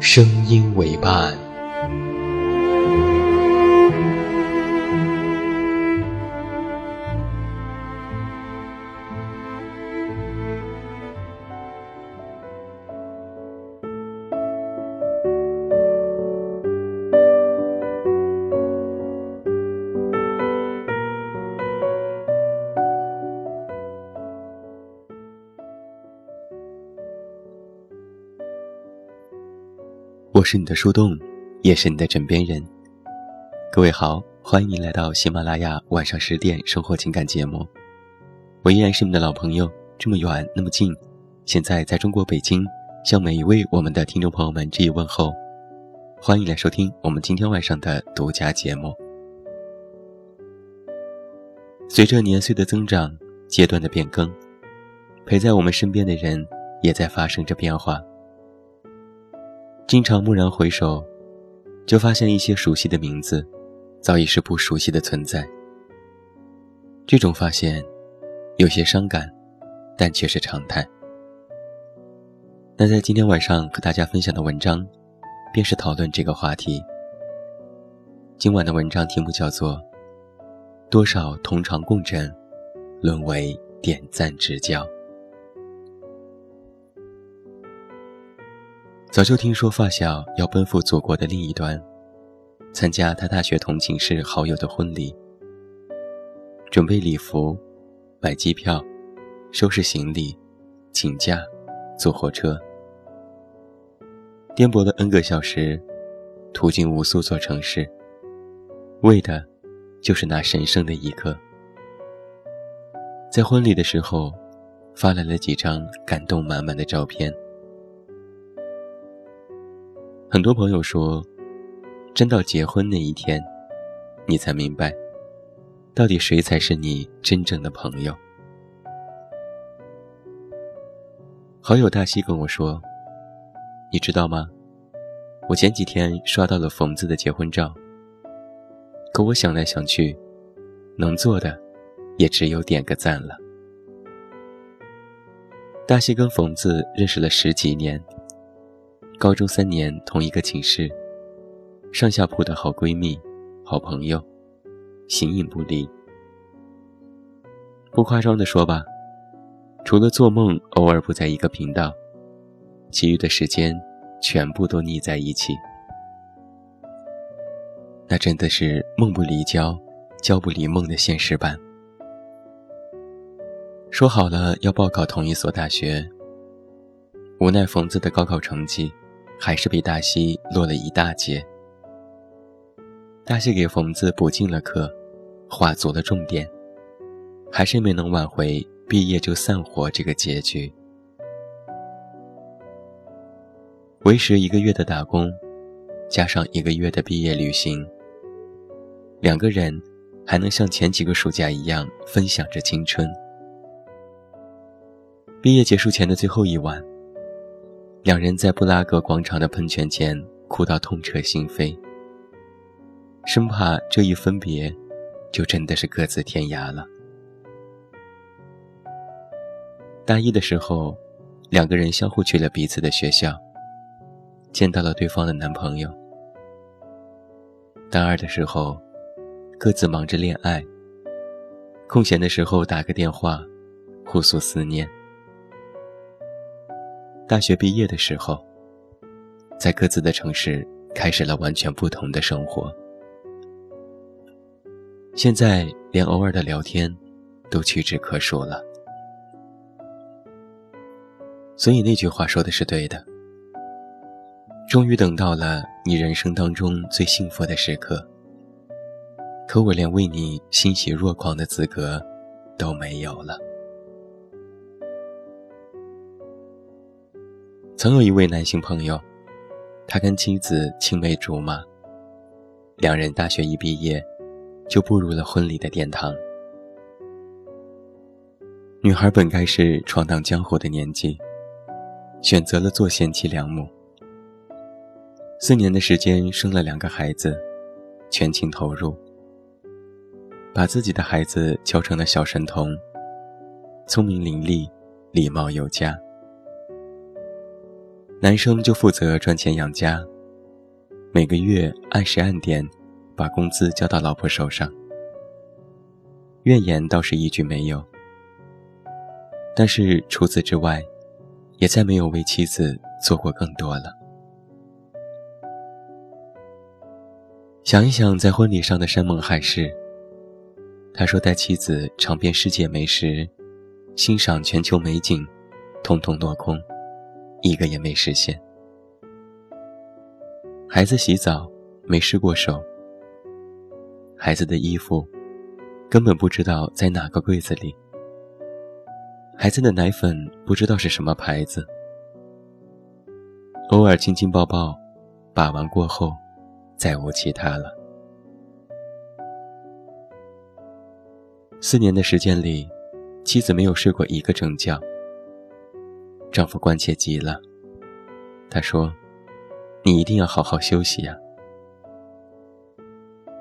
声音为伴。我是你的树洞，也是你的枕边人。各位好，欢迎来到喜马拉雅晚上十点生活情感节目。我依然是你的老朋友，这么远那么近，现在在中国北京，向每一位我们的听众朋友们致以问候。欢迎来收听我们今天晚上的独家节目。随着年岁的增长，阶段的变更，陪在我们身边的人也在发生着变化。经常蓦然回首，就发现一些熟悉的名字，早已是不熟悉的存在。这种发现，有些伤感，但却是常态。那在今天晚上和大家分享的文章，便是讨论这个话题。今晚的文章题目叫做《多少同床共枕，沦为点赞之交》。早就听说发小要奔赴祖国的另一端，参加他大学同寝室好友的婚礼，准备礼服，买机票，收拾行李，请假，坐火车，颠簸了 N 个小时，途经无数座城市，为的，就是那神圣的一刻。在婚礼的时候，发来了几张感动满满的照片。很多朋友说，真到结婚那一天，你才明白，到底谁才是你真正的朋友。好友大西跟我说：“你知道吗？我前几天刷到了冯子的结婚照。可我想来想去，能做的，也只有点个赞了。”大西跟冯子认识了十几年。高中三年同一个寝室，上下铺的好闺蜜、好朋友，形影不离。不夸张的说吧，除了做梦偶尔不在一个频道，其余的时间全部都腻在一起。那真的是梦不离焦，焦不离梦的现实版。说好了要报考同一所大学，无奈冯子的高考成绩。还是比大西落了一大截。大西给冯子补进了课，画足了重点，还是没能挽回毕业就散伙这个结局。为时一个月的打工，加上一个月的毕业旅行，两个人还能像前几个暑假一样分享着青春。毕业结束前的最后一晚。两人在布拉格广场的喷泉前哭到痛彻心扉，生怕这一分别，就真的是各自天涯了。大一的时候，两个人相互去了彼此的学校，见到了对方的男朋友。大二的时候，各自忙着恋爱，空闲的时候打个电话，互诉思念。大学毕业的时候，在各自的城市开始了完全不同的生活。现在连偶尔的聊天，都屈指可数了。所以那句话说的是对的。终于等到了你人生当中最幸福的时刻，可我连为你欣喜若狂的资格都没有了。曾有一位男性朋友，他跟妻子青梅竹马，两人大学一毕业，就步入了婚礼的殿堂。女孩本该是闯荡江湖的年纪，选择了做贤妻良母。四年的时间生了两个孩子，全情投入，把自己的孩子教成了小神童，聪明伶俐，礼貌有加。男生就负责赚钱养家，每个月按时按点把工资交到老婆手上。怨言倒是一句没有，但是除此之外，也再没有为妻子做过更多了。想一想在婚礼上的山盟海誓，他说带妻子尝遍世界美食，欣赏全球美景，通通落空。一个也没实现。孩子洗澡没湿过手，孩子的衣服根本不知道在哪个柜子里，孩子的奶粉不知道是什么牌子，偶尔亲亲抱抱，把玩过后，再无其他了。四年的时间里，妻子没有睡过一个整觉。丈夫关切极了，他说：“你一定要好好休息呀。”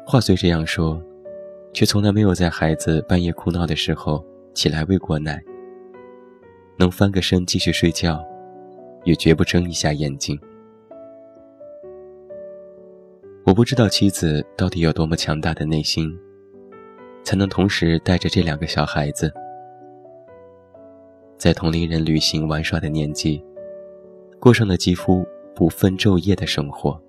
话虽这样说，却从来没有在孩子半夜哭闹的时候起来喂过奶。能翻个身继续睡觉，也绝不睁一下眼睛。我不知道妻子到底有多么强大的内心，才能同时带着这两个小孩子。在同龄人旅行玩耍的年纪，过上了几乎不分昼夜的生活。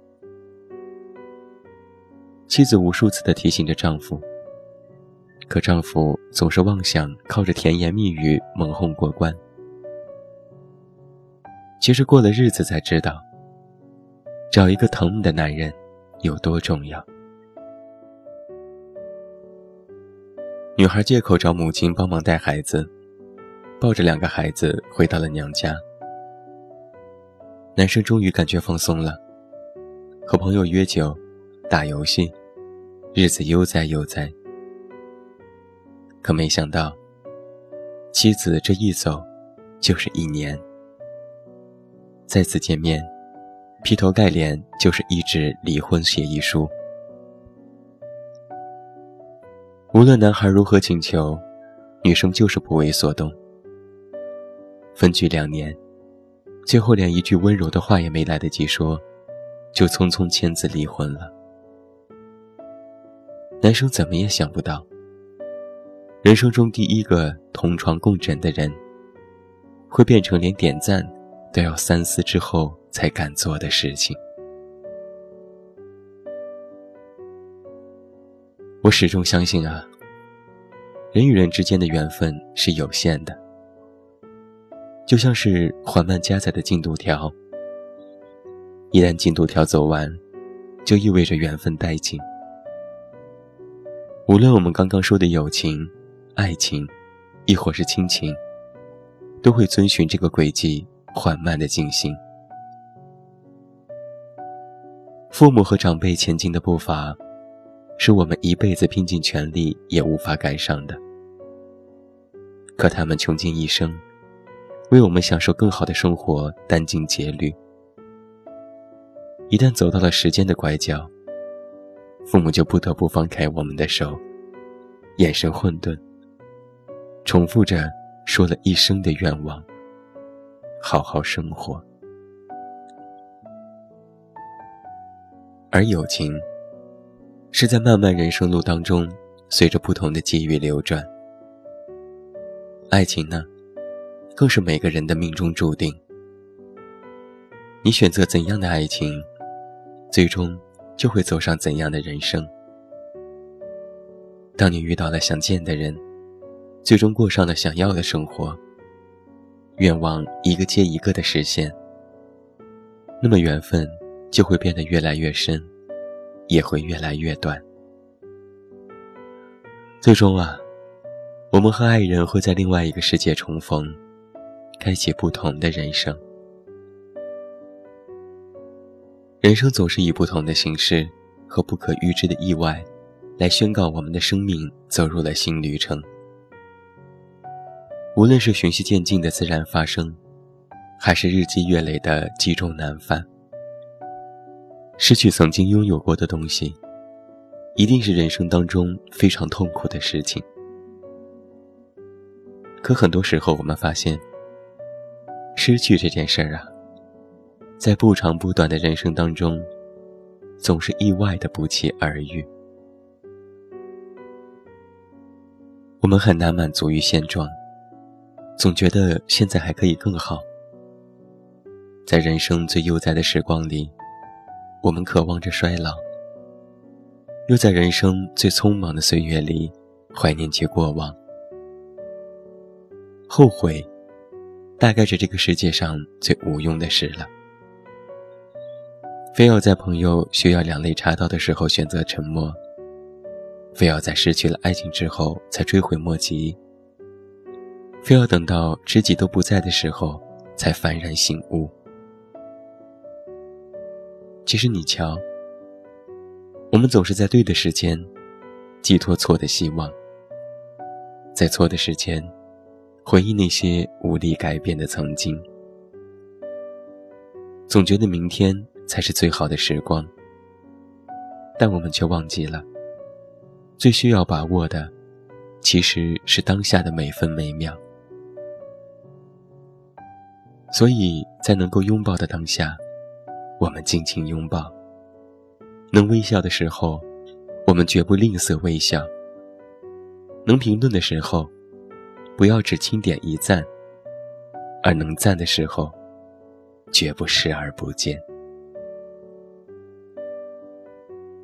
妻子无数次的提醒着丈夫，可丈夫总是妄想靠着甜言蜜语蒙混过关。其实过了日子才知道，找一个疼你的男人有多重要。女孩借口找母亲帮忙带孩子。抱着两个孩子回到了娘家，男生终于感觉放松了，和朋友约酒、打游戏，日子悠哉悠哉。可没想到，妻子这一走，就是一年。再次见面，劈头盖脸就是一纸离婚协议书。无论男孩如何请求，女生就是不为所动。分居两年，最后连一句温柔的话也没来得及说，就匆匆签字离婚了。男生怎么也想不到，人生中第一个同床共枕的人，会变成连点赞都要三思之后才敢做的事情。我始终相信啊，人与人之间的缘分是有限的。就像是缓慢加载的进度条，一旦进度条走完，就意味着缘分殆尽。无论我们刚刚说的友情、爱情，亦或是亲情，都会遵循这个轨迹缓慢的进行。父母和长辈前进的步伐，是我们一辈子拼尽全力也无法赶上的。可他们穷尽一生。为我们享受更好的生活殚精竭虑，一旦走到了时间的拐角，父母就不得不放开我们的手，眼神混沌，重复着说了一生的愿望：好好生活。而友情，是在漫漫人生路当中，随着不同的机遇流转。爱情呢？更是每个人的命中注定。你选择怎样的爱情，最终就会走上怎样的人生。当你遇到了想见的人，最终过上了想要的生活，愿望一个接一个的实现，那么缘分就会变得越来越深，也会越来越短。最终啊，我们和爱人会在另外一个世界重逢，开启不同的人生。人生总是以不同的形式和不可预知的意外，来宣告我们的生命走入了新旅程。无论是循序渐进的自然发生，还是日积月累的积重难返，失去曾经拥有过的东西，一定是人生当中非常痛苦的事情。可很多时候，我们发现，失去这件事儿啊，在不长不短的人生当中，总是意外的不期而遇。我们很难满足于现状。总觉得现在还可以更好。在人生最悠哉的时光里，我们渴望着衰老；又在人生最匆忙的岁月里，怀念起过往。后悔，大概是这个世界上最无用的事了。非要在朋友需要两肋插刀的时候选择沉默，非要在失去了爱情之后才追悔莫及。非要等到知己都不在的时候，才幡然醒悟。其实你瞧，我们总是在对的时间，寄托错的希望，在错的时间，回忆那些无力改变的曾经，总觉得明天才是最好的时光，但我们却忘记了，最需要把握的，其实是当下的每分每秒。所以在能够拥抱的当下，我们尽情拥抱；能微笑的时候，我们绝不吝啬微笑；能评论的时候，不要只轻点一赞；而能赞的时候，绝不视而不见。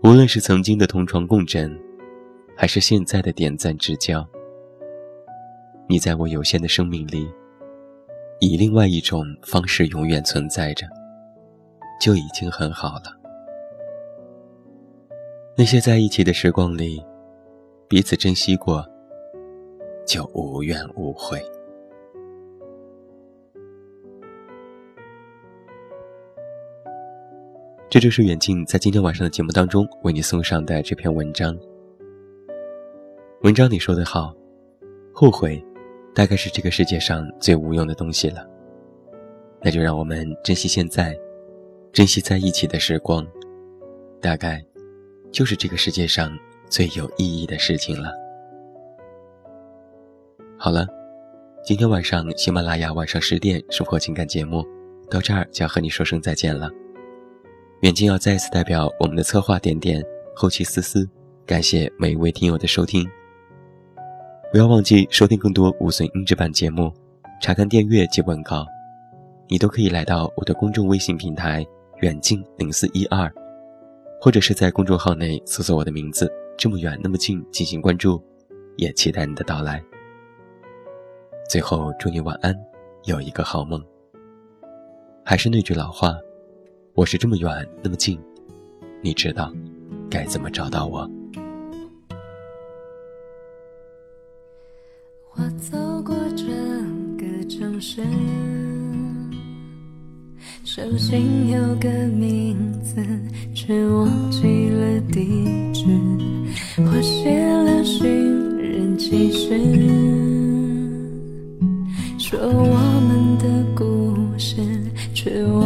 无论是曾经的同床共枕，还是现在的点赞之交，你在我有限的生命里。以另外一种方式永远存在着，就已经很好了。那些在一起的时光里，彼此珍惜过，就无怨无悔。这就是远近在今天晚上的节目当中为你送上的这篇文章。文章里说的好，后悔。大概是这个世界上最无用的东西了，那就让我们珍惜现在，珍惜在一起的时光，大概就是这个世界上最有意义的事情了。好了，今天晚上喜马拉雅晚上十点生活情感节目到这儿就要和你说声再见了。远近要再次代表我们的策划点点、后期思思，感谢每一位听友的收听。不要忘记收听更多无损音质版节目，查看订阅及文稿，你都可以来到我的公众微信平台“远近零四一二”，或者是在公众号内搜索我的名字“这么远那么近”进行关注，也期待你的到来。最后祝你晚安，有一个好梦。还是那句老话，我是这么远那么近，你知道该怎么找到我。我走过整个城市，手心有个名字，却忘记了地址。我写了寻，人启事却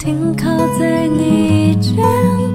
停靠在你肩